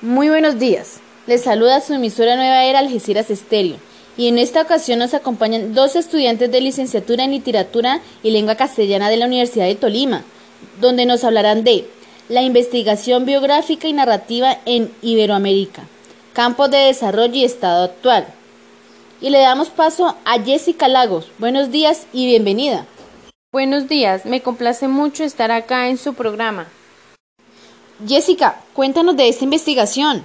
Muy buenos días. Les saluda su emisora Nueva Era Algeciras Estéreo. Y en esta ocasión nos acompañan dos estudiantes de licenciatura en literatura y lengua castellana de la Universidad de Tolima, donde nos hablarán de la investigación biográfica y narrativa en Iberoamérica, campos de desarrollo y estado actual. Y le damos paso a Jessica Lagos. Buenos días y bienvenida. Buenos días, me complace mucho estar acá en su programa. Jessica, cuéntanos de esta investigación.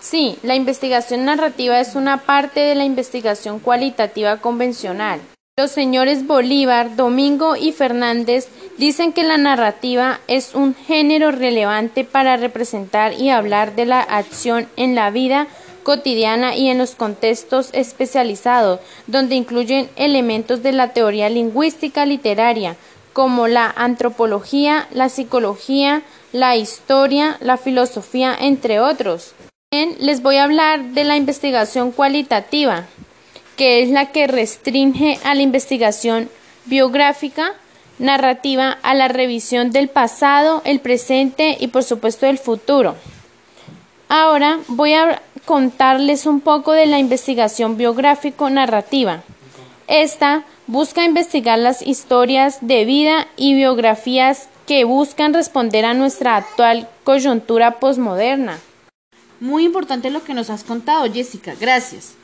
Sí, la investigación narrativa es una parte de la investigación cualitativa convencional. Los señores Bolívar, Domingo y Fernández dicen que la narrativa es un género relevante para representar y hablar de la acción en la vida cotidiana y en los contextos especializados, donde incluyen elementos de la teoría lingüística literaria, como la antropología, la psicología, la historia, la filosofía, entre otros. También les voy a hablar de la investigación cualitativa, que es la que restringe a la investigación biográfica, narrativa, a la revisión del pasado, el presente y por supuesto del futuro. Ahora voy a contarles un poco de la investigación biográfico-narrativa. Esta busca investigar las historias de vida y biografías que buscan responder a nuestra actual coyuntura posmoderna. Muy importante lo que nos has contado, Jessica. Gracias.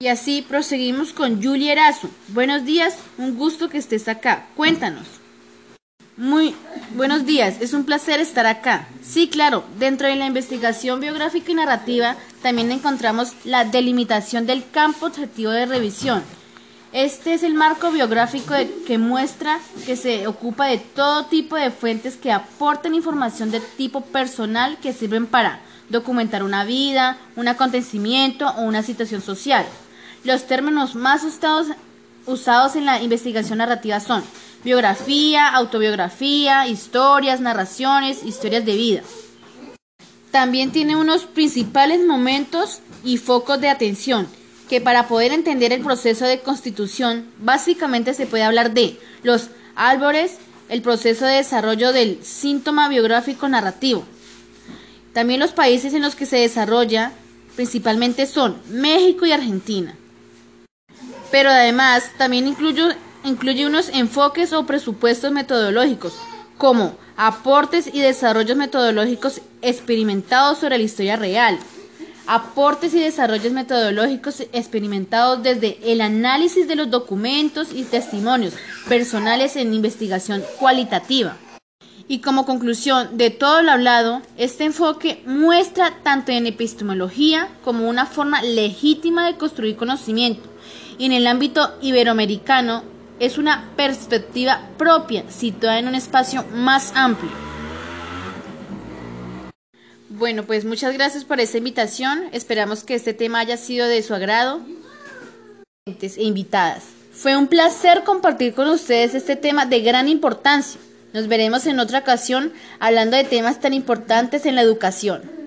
Y así proseguimos con Julia Erazo. Buenos días, un gusto que estés acá. Cuéntanos. Muy buenos días, es un placer estar acá. Sí, claro, dentro de la investigación biográfica y narrativa también encontramos la delimitación del campo objetivo de revisión este es el marco biográfico que muestra que se ocupa de todo tipo de fuentes que aportan información de tipo personal que sirven para documentar una vida, un acontecimiento o una situación social. Los términos más usados, usados en la investigación narrativa son biografía, autobiografía, historias, narraciones, historias de vida. También tiene unos principales momentos y focos de atención que para poder entender el proceso de constitución, básicamente se puede hablar de los árboles, el proceso de desarrollo del síntoma biográfico narrativo. También los países en los que se desarrolla principalmente son México y Argentina. Pero además también incluye, incluye unos enfoques o presupuestos metodológicos, como aportes y desarrollos metodológicos experimentados sobre la historia real, aportes y desarrollos metodológicos experimentados desde el análisis de los documentos y testimonios personales en investigación cualitativa. Y como conclusión de todo lo hablado, este enfoque muestra tanto en epistemología como una forma legítima de construir conocimiento y en el ámbito iberoamericano es una perspectiva propia situada en un espacio más amplio. Bueno, pues muchas gracias por esta invitación. Esperamos que este tema haya sido de su agrado. E invitadas. Fue un placer compartir con ustedes este tema de gran importancia. Nos veremos en otra ocasión hablando de temas tan importantes en la educación.